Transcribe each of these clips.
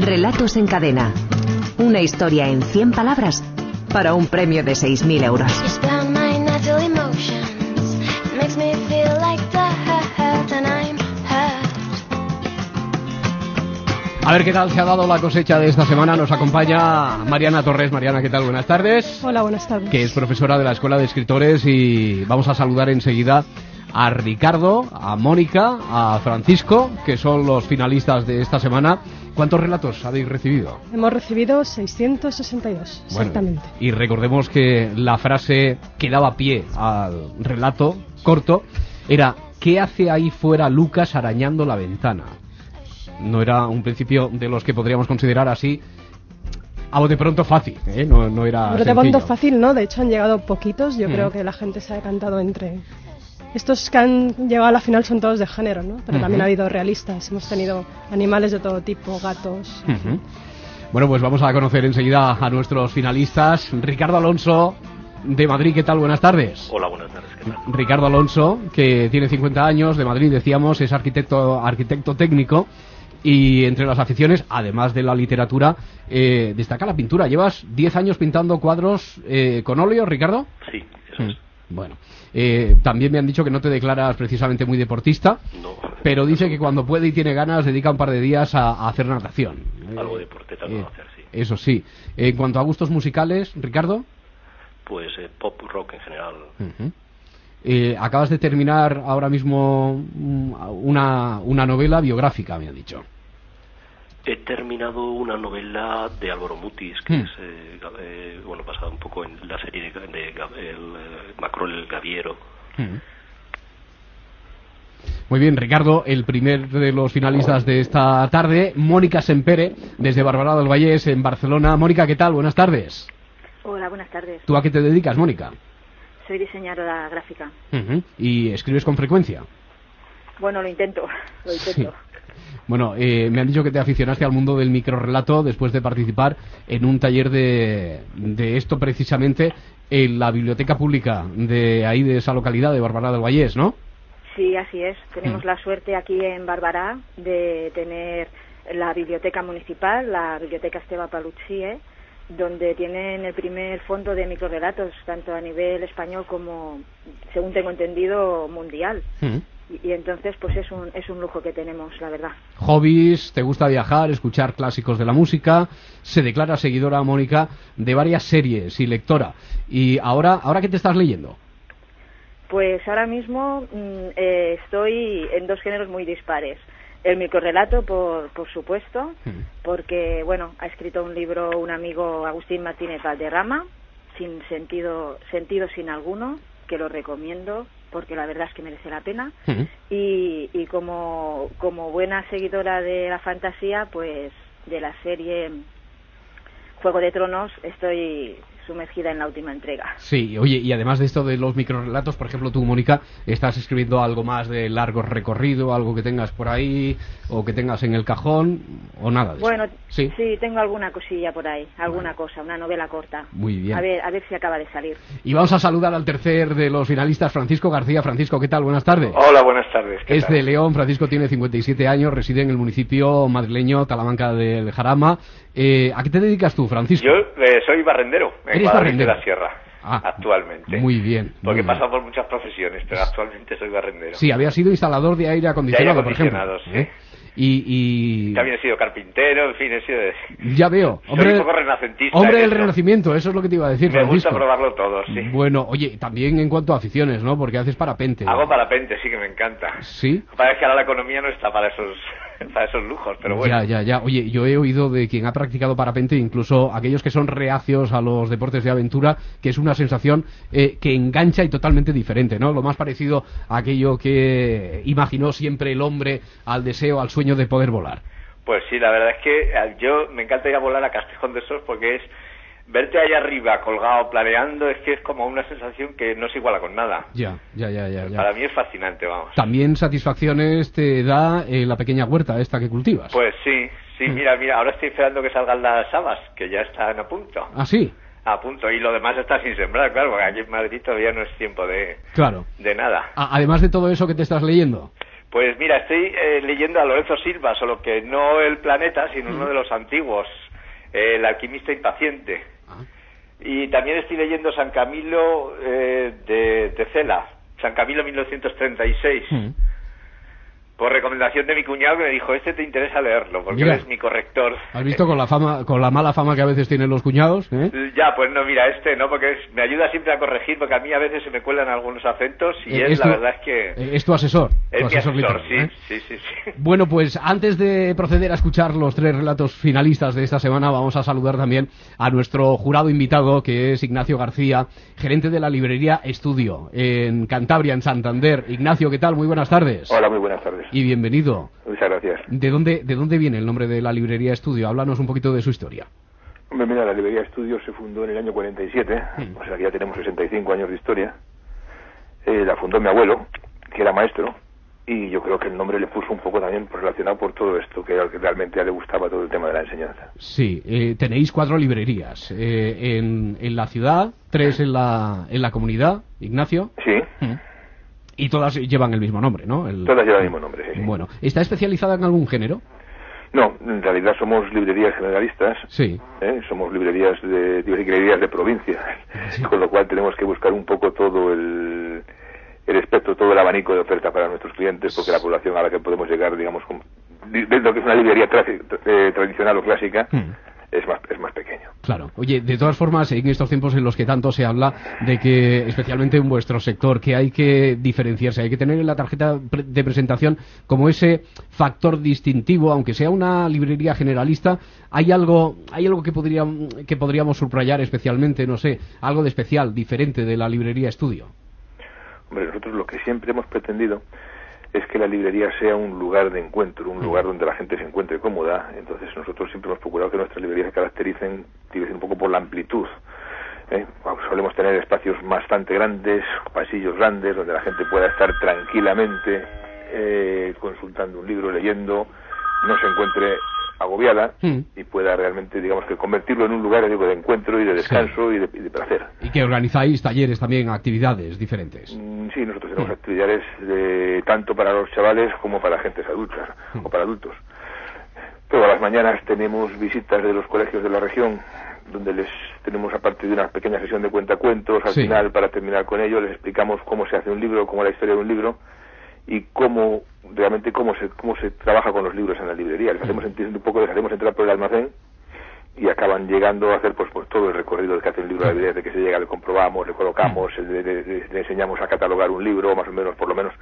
Relatos en cadena. Una historia en 100 palabras para un premio de 6.000 euros. A ver qué tal se ha dado la cosecha de esta semana. Nos acompaña Mariana Torres. Mariana, ¿qué tal? Buenas tardes. Hola, buenas tardes. Que es profesora de la Escuela de Escritores y vamos a saludar enseguida a Ricardo, a Mónica, a Francisco, que son los finalistas de esta semana. ¿Cuántos relatos habéis recibido? Hemos recibido 662, exactamente. y recordemos que la frase que daba pie al relato corto era ¿qué hace ahí fuera Lucas arañando la ventana? No era un principio de los que podríamos considerar así a de pronto fácil, ¿eh? no, no era de pronto fácil, ¿no? De hecho han llegado poquitos, yo mm. creo que la gente se ha decantado entre estos que han llegado a la final son todos de género, ¿no? Pero también ha habido realistas. Hemos tenido animales de todo tipo, gatos. Bueno, pues vamos a conocer enseguida a nuestros finalistas. Ricardo Alonso, de Madrid, ¿qué tal? Buenas tardes. Hola, buenas tardes. ¿qué tal? Ricardo Alonso, que tiene 50 años, de Madrid, decíamos, es arquitecto, arquitecto técnico. Y entre las aficiones, además de la literatura, eh, destaca la pintura. ¿Llevas 10 años pintando cuadros eh, con óleo, Ricardo? Sí, eso es. Bueno, eh, también me han dicho que no te declaras precisamente muy deportista, pero dice que cuando puede y tiene ganas dedica un par de días a, hacer natación. Algo de deporte también hacer, sí. Eso sí. En cuanto a gustos musicales, Ricardo. Pues pop rock en general. acabas de terminar ahora mismo mm, una, una novela biográfica, me han dicho. He terminado una novela de Álvaro Mutis, que hmm. es, eh, eh, bueno, basada un poco en la serie de, de, el, eh, Macron el Gaviero. Hmm. Muy bien, Ricardo, el primer de los finalistas de esta tarde, Mónica Sempere, desde Barbará del Vallés, en Barcelona. Mónica, ¿qué tal? Buenas tardes. Hola, buenas tardes. ¿Tú a qué te dedicas, Mónica? Soy diseñadora gráfica. ¿Y escribes con frecuencia? Bueno, lo intento, lo intento. Bueno, eh, me han dicho que te aficionaste al mundo del microrelato después de participar en un taller de, de esto precisamente en la biblioteca pública de ahí, de esa localidad, de Barbará del Vallés, ¿no? Sí, así es. Tenemos la suerte aquí en Barbará de tener la biblioteca municipal, la biblioteca Esteba Paluccie, donde tienen el primer fondo de microrelatos, tanto a nivel español como, según tengo entendido, mundial. Mm y, entonces pues es un, es un lujo que tenemos, la verdad. Hobbies, te gusta viajar, escuchar clásicos de la música, se declara seguidora Mónica de varias series y lectora. ¿Y ahora, ahora qué te estás leyendo? Pues ahora mismo mm, eh, estoy en dos géneros muy dispares. El microrelato, por, por supuesto, hmm. porque, bueno, ha escrito un libro un amigo Agustín Martínez Valderrama, sin sentido, sentido sin alguno, que lo recomiendo porque la verdad es que merece la pena. y, y como, como buena seguidora de la fantasía, pues de la serie Juego de Tronos estoy sumergida en la última entrega. Sí, oye, y además de esto de los microrelatos, por ejemplo, tú, Mónica, estás escribiendo algo más de largo recorrido, algo que tengas por ahí o que tengas en el cajón o nada de Bueno, ¿Sí? sí, tengo alguna cosilla por ahí, alguna cosa, una novela corta. Muy bien. A ver, a ver si acaba de salir. Y vamos a saludar al tercer de los finalistas, Francisco García. Francisco, ¿qué tal? Buenas tardes. Hola, buenas tardes. Es de León, Francisco tiene 57 años, reside en el municipio madrileño Talamanca del Jarama. Eh, ¿A qué te dedicas tú, Francisco? Yo eh, soy barrendero. ¿Eres barrendero? de la Sierra. Ah, actualmente. Muy bien. Porque he pasado por muchas profesiones, pero actualmente soy barrendero. Sí, había sido instalador de aire acondicionado, por ejemplo. Sí. ¿eh? Y, También he sido carpintero, en fin, he sido... Ya veo. Hombre, un poco renacentista. Hombre del renacimiento, eso es lo que te iba a decir, Me gusta probarlo todo, sí. Bueno, oye, también en cuanto a aficiones, ¿no? Porque haces parapente. Hago parapente, sí que me encanta. ¿Sí? Parece que ahora la economía no está para esos para esos lujos, pero bueno. Ya, ya, ya. Oye, yo he oído de quien ha practicado parapente, incluso aquellos que son reacios a los deportes de aventura, que es una sensación eh, que engancha y totalmente diferente, ¿no? Lo más parecido a aquello que imaginó siempre el hombre al deseo, al sueño de poder volar. Pues sí, la verdad es que eh, yo me encanta ir a volar a Castejón de Sos porque es verte ahí arriba colgado, planeando, es que es como una sensación que no se iguala con nada. Ya, ya, ya, ya. Para mí es fascinante, vamos. También satisfacciones te da eh, la pequeña huerta esta que cultivas. Pues sí, sí, mm. mira, mira, ahora estoy esperando que salgan las habas, que ya están a punto. ¿Ah, sí? A punto, y lo demás está sin sembrar, claro, porque aquí en Madrid todavía no es tiempo de, claro. de nada. además de todo eso que te estás leyendo. Pues mira, estoy eh, leyendo a Lorenzo Silva, solo que no el planeta, sino uno de los antiguos, el alquimista impaciente. Y también estoy leyendo San Camilo eh, de, de Cela, San Camilo 1936 por recomendación de mi cuñado que me dijo, este te interesa leerlo, porque es mi corrector. ¿Has visto con la fama, con la mala fama que a veces tienen los cuñados? Eh? Ya, pues no, mira, este no, porque me ayuda siempre a corregir, porque a mí a veces se me cuelan algunos acentos y eh, es, la verdad es que... Eh, es tu asesor. Es mi asesor, sí, sí, sí, sí. Bueno, pues antes de proceder a escuchar los tres relatos finalistas de esta semana, vamos a saludar también a nuestro jurado invitado, que es Ignacio García, gerente de la librería Estudio en Cantabria, en Santander. Ignacio, ¿qué tal? Muy buenas tardes. Hola, muy buenas tardes y bienvenido. Muchas gracias. ¿De dónde, ¿De dónde viene el nombre de la librería Estudio? Háblanos un poquito de su historia. Hombre, mira, la librería Estudio se fundó en el año 47, o sea que ya tenemos 65 años de historia. Eh, la fundó mi abuelo, que era maestro, y yo creo que el nombre le puso un poco también relacionado por todo esto, que realmente a le gustaba todo el tema de la enseñanza. Sí, eh, tenéis cuatro librerías eh, en, en, la ciudad, tres en la, en la comunidad, Ignacio. Sí. Y todas llevan el mismo nombre, ¿no? Todas llevan el mismo nombre, sí, Bueno, ¿está especializada en algún género? No, en realidad somos librerías generalistas. Sí. ¿eh? Somos librerías de, librerías de provincia. Con lo cual tenemos que buscar un poco todo el, el espectro, todo el abanico de oferta para nuestros clientes, porque la población a la que podemos llegar, digamos, dentro de que es una librería eh, tradicional o clásica, hmm es más, es más pequeño. Claro. Oye, de todas formas, en estos tiempos en los que tanto se habla de que, especialmente en vuestro sector, que hay que diferenciarse, hay que tener en la tarjeta de presentación como ese factor distintivo, aunque sea una librería generalista, hay algo, hay algo que, podría, que podríamos subrayar especialmente, no sé, algo de especial, diferente de la librería estudio. Hombre, nosotros lo que siempre hemos pretendido es que la librería sea un lugar de encuentro, un lugar donde la gente se encuentre cómoda. Entonces nosotros siempre hemos procurado que nuestras librerías se caractericen, un poco por la amplitud. ¿eh? Solemos tener espacios bastante grandes, pasillos grandes, donde la gente pueda estar tranquilamente eh, consultando un libro, leyendo, no se encuentre agobiada hmm. y pueda realmente, digamos, que convertirlo en un lugar digo, de encuentro y de descanso y, de, placer. Y que organizáis talleres también, actividades diferentes. Mm, sí, nosotros tenemos hmm. actividades de, tanto para los chavales como para gentes adultas hmm. o para adultos. Todas las mañanas tenemos visitas de los colegios de la región, donde les tenemos, aparte de una pequeña sesión de cuentacuentos, al final, para terminar con ello, les explicamos cómo se hace un libro, cómo la historia de un libro y cómo realmente cómo se cómo se trabaja con los libros en la librería. Les hacemos un poco, les hacemos entrar por el almacén y acaban llegando a hacer pues, pues todo el recorrido que hace el libro de la librería, de que se llega, le comprobamos, le colocamos, le, le, enseñamos a catalogar un libro, más o menos, por lo menos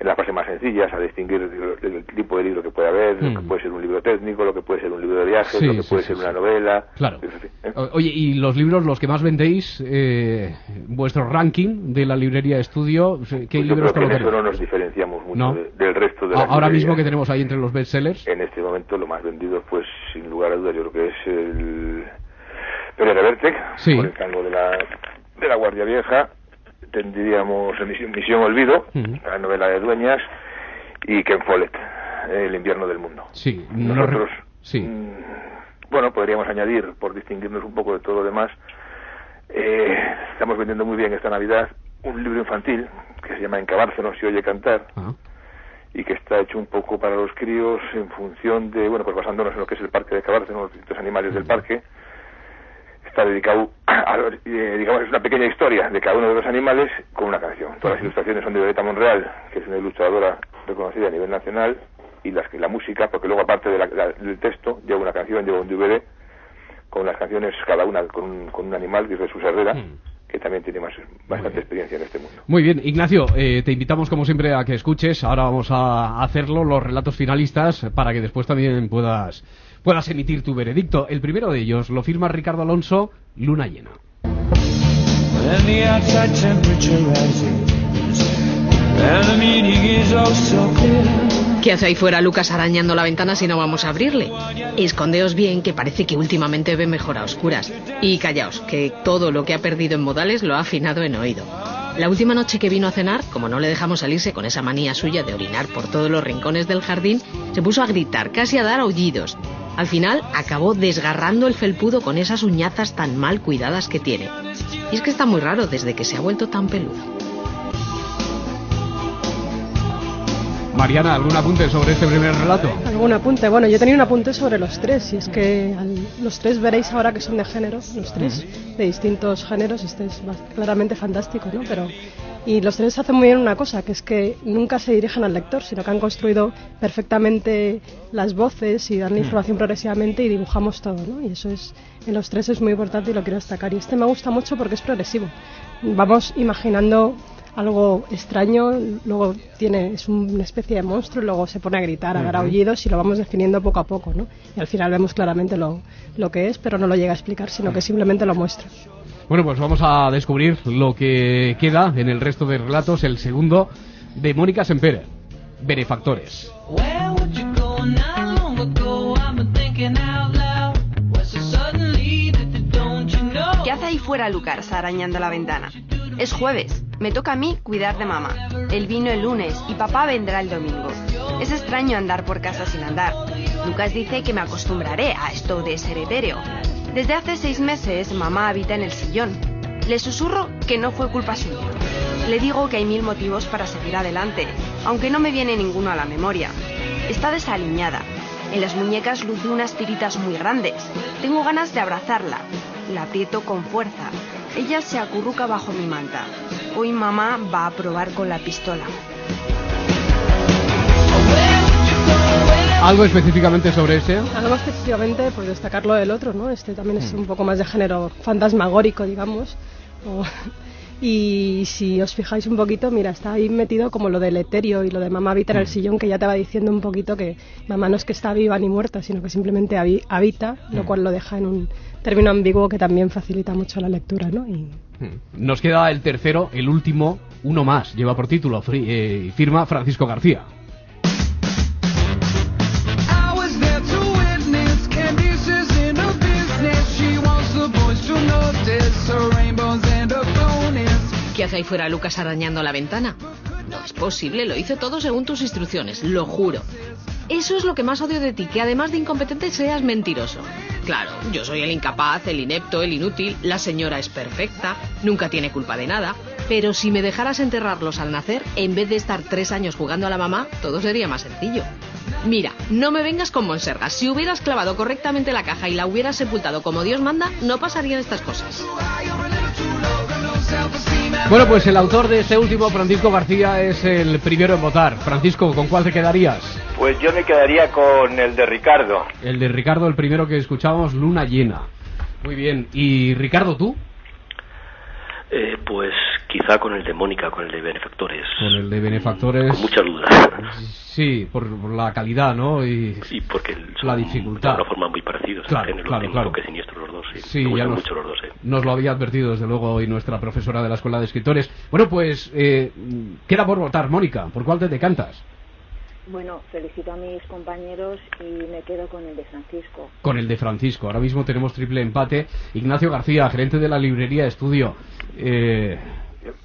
en las fases más sencillas, a distinguir el, tipo de libro que puede haber, lo que mm. puede ser un libro técnico, lo que puede ser un libro de viajes, lo que puede ser una novela. Claro. ¿eh? Oye, y los libros, los que más vendéis, eh, vuestro ranking de la librería estudio, ¿qué pues libros creo que no nos diferenciamos mucho del resto de la Ahora mismo que tenemos ahí entre los bestsellers. En este momento lo más vendido, pues sin lugar a dudas, yo creo que es el Pérez Reverte, sí. por el cargo de la, de la Guardia Vieja, tendríamos Misión, Olvido, la novela de Dueñas, y Ken Follett, El invierno del mundo. Sí, nosotros, sí. Mm, bueno, podríamos añadir, por distinguirnos un poco de todo lo demás, eh, estamos vendiendo muy bien esta Navidad un libro infantil que se llama Encabárcenos y oye cantar. Ah. y que está hecho un poco para los críos en función de, bueno, pues basándonos en lo que es el parque de Cabárcenos, los distintos animales del parque, está dedicado a, eh, digamos, es una pequeña historia de cada uno de los animales con una canción. Todas las ilustraciones son de Violeta Monreal, que es una ilustradora reconocida a nivel nacional, y las, la música, porque luego aparte del texto, lleva una canción, lleva un DVD, con las canciones cada una con un, con un animal, que es Jesús Herrera, mm. También tiene más, bastante experiencia en este mundo. Muy bien, Ignacio, eh, te invitamos como siempre a que escuches, ahora vamos a hacerlo, los relatos finalistas, para que después también puedas puedas emitir tu veredicto. El primero de ellos lo firma Ricardo Alonso, Luna Llena. ¿Qué hace ahí fuera Lucas arañando la ventana si no vamos a abrirle? Escondeos bien, que parece que últimamente ve mejor a oscuras. Y callaos, que todo lo que ha perdido en modales lo ha afinado en oído. La última noche que vino a cenar, como no le dejamos salirse con esa manía suya de orinar por todos los rincones del jardín, se puso a gritar, casi a dar aullidos. Al final acabó desgarrando el felpudo con esas uñazas tan mal cuidadas que tiene. Y es que está muy raro desde que se ha vuelto tan peludo. Mariana, ¿algún apunte sobre este primer relato? ¿Algún apunte? Bueno, yo tenía un apunte sobre los tres, y es que los tres veréis ahora que son de género, los tres de distintos géneros, y este es claramente fantástico, ¿no? Pero y los tres hacen muy bien una cosa, que es que nunca se dirigen al lector, sino que han construido perfectamente las voces y dan la información progresivamente y dibujamos todo, ¿no? Y eso es, en los tres es muy importante y lo quiero destacar. Y este me gusta mucho porque es progresivo. Vamos imaginando algo extraño, luego tiene, es una especie de monstruo, y luego se pone a gritar, a dar aullidos y lo vamos definiendo poco a poco, ¿no? Y al final vemos claramente lo, lo que es, pero no lo llega a explicar, sino que simplemente lo muestra. Bueno, pues vamos a descubrir lo que queda en el resto de relatos, el segundo de Mónica Sempere, Benefactores. ¿Qué hace ahí fuera Lucas arañando la ventana? Es jueves, me toca a mí cuidar de mamá. Él vino el lunes y papá vendrá el domingo. Es extraño andar por casa sin andar. Lucas dice que me acostumbraré a esto de ser etéreo, desde hace seis meses mamá habita en el sillón. Le susurro que no fue culpa suya. Le digo que hay mil motivos para seguir adelante, aunque no me viene ninguno a la memoria. Está desaliñada. En las muñecas luce unas tiritas muy grandes. Tengo ganas de abrazarla. La aprieto con fuerza. Ella se acurruca bajo mi manta. Hoy mamá va a probar con la pistola. ¿Algo específicamente sobre ese? Algo específicamente, pues destacarlo del otro, ¿no? Este también es mm. un poco más de género fantasmagórico, digamos. Y si os fijáis un poquito, mira, está ahí metido como lo del etéreo y lo de mamá habita en el mm. sillón, que ya te va diciendo un poquito que mamá no es que está viva ni muerta, sino que simplemente habita, lo mm. cual lo deja en un término ambiguo que también facilita mucho la lectura, ¿no? Y... Nos queda el tercero, el último, uno más, lleva por título, eh, firma Francisco García. ¿Qué hace ahí fuera Lucas arañando la ventana? No es posible, lo hice todo según tus instrucciones, lo juro. Eso es lo que más odio de ti, que además de incompetente seas mentiroso. Claro, yo soy el incapaz, el inepto, el inútil, la señora es perfecta, nunca tiene culpa de nada, pero si me dejaras enterrarlos al nacer, en vez de estar tres años jugando a la mamá, todo sería más sencillo. Mira, no me vengas con monsergas. Si hubieras clavado correctamente la caja y la hubieras sepultado como Dios manda, no pasarían estas cosas. Bueno, pues el autor de este último, Francisco García, es el primero en votar. Francisco, ¿con cuál te quedarías? Pues yo me quedaría con el de Ricardo. El de Ricardo, el primero que escuchábamos, Luna Llena. Muy bien. ¿Y Ricardo, tú? Eh, pues quizá con el de Mónica, con el de Benefactores. Con el de Benefactores. Con mucha duda. Sí, por, la calidad, ¿no? Y, porque la dificultad. De una forma muy parecida. Claro, claro, claro. Que siniestros los dos. Sí, ya nos, mucho los dos, nos lo había advertido desde luego hoy nuestra profesora de la Escuela de Escritores. Bueno, pues eh, queda por votar, Mónica. ¿Por cuál te decantas? Bueno, felicito a mis compañeros y me quedo con el de Francisco. Con el de Francisco. Ahora mismo tenemos triple empate. Ignacio García, gerente de la librería Estudio. Eh,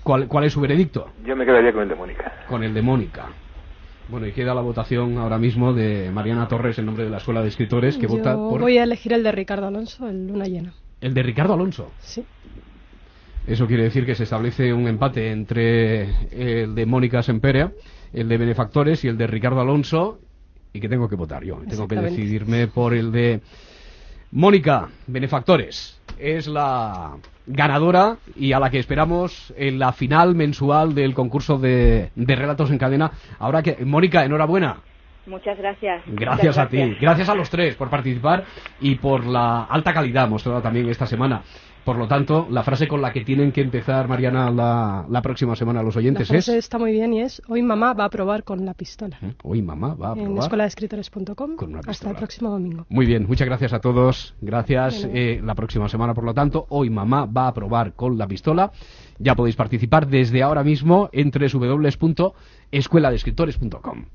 ¿cuál, ¿Cuál es su veredicto? Yo me quedaría con el de Mónica. Con el de Mónica. Bueno, y queda la votación ahora mismo de Mariana Torres en nombre de la Escuela de Escritores que vota por... voy a elegir el de Ricardo Alonso, el Luna Llena. ¿El de Ricardo Alonso? Sí. Eso quiere decir que se establece un empate entre el de Mónica Semperea el de Benefactores y el de Ricardo Alonso, y que tengo que votar yo. Tengo que decidirme por el de Mónica Benefactores. Es la ganadora y a la que esperamos en la final mensual del concurso de, relatos en cadena. Ahora que, Mónica, enhorabuena. Muchas gracias. Gracias a ti. Gracias a los tres por participar y por la alta calidad mostrada también esta semana. Por lo tanto, la frase con la que tienen que empezar, Mariana, la, próxima semana los oyentes la frase está muy bien y es: Hoy mamá va a probar con la pistola. ¿Eh? Hoy mamá va a probar. En escueladeescritores.com. Hasta el próximo domingo. Muy bien, muchas gracias a todos. Gracias. Eh, la próxima semana, por lo tanto, hoy mamá va a probar con la pistola. Ya podéis participar desde ahora mismo en www.escueladeescritores.com.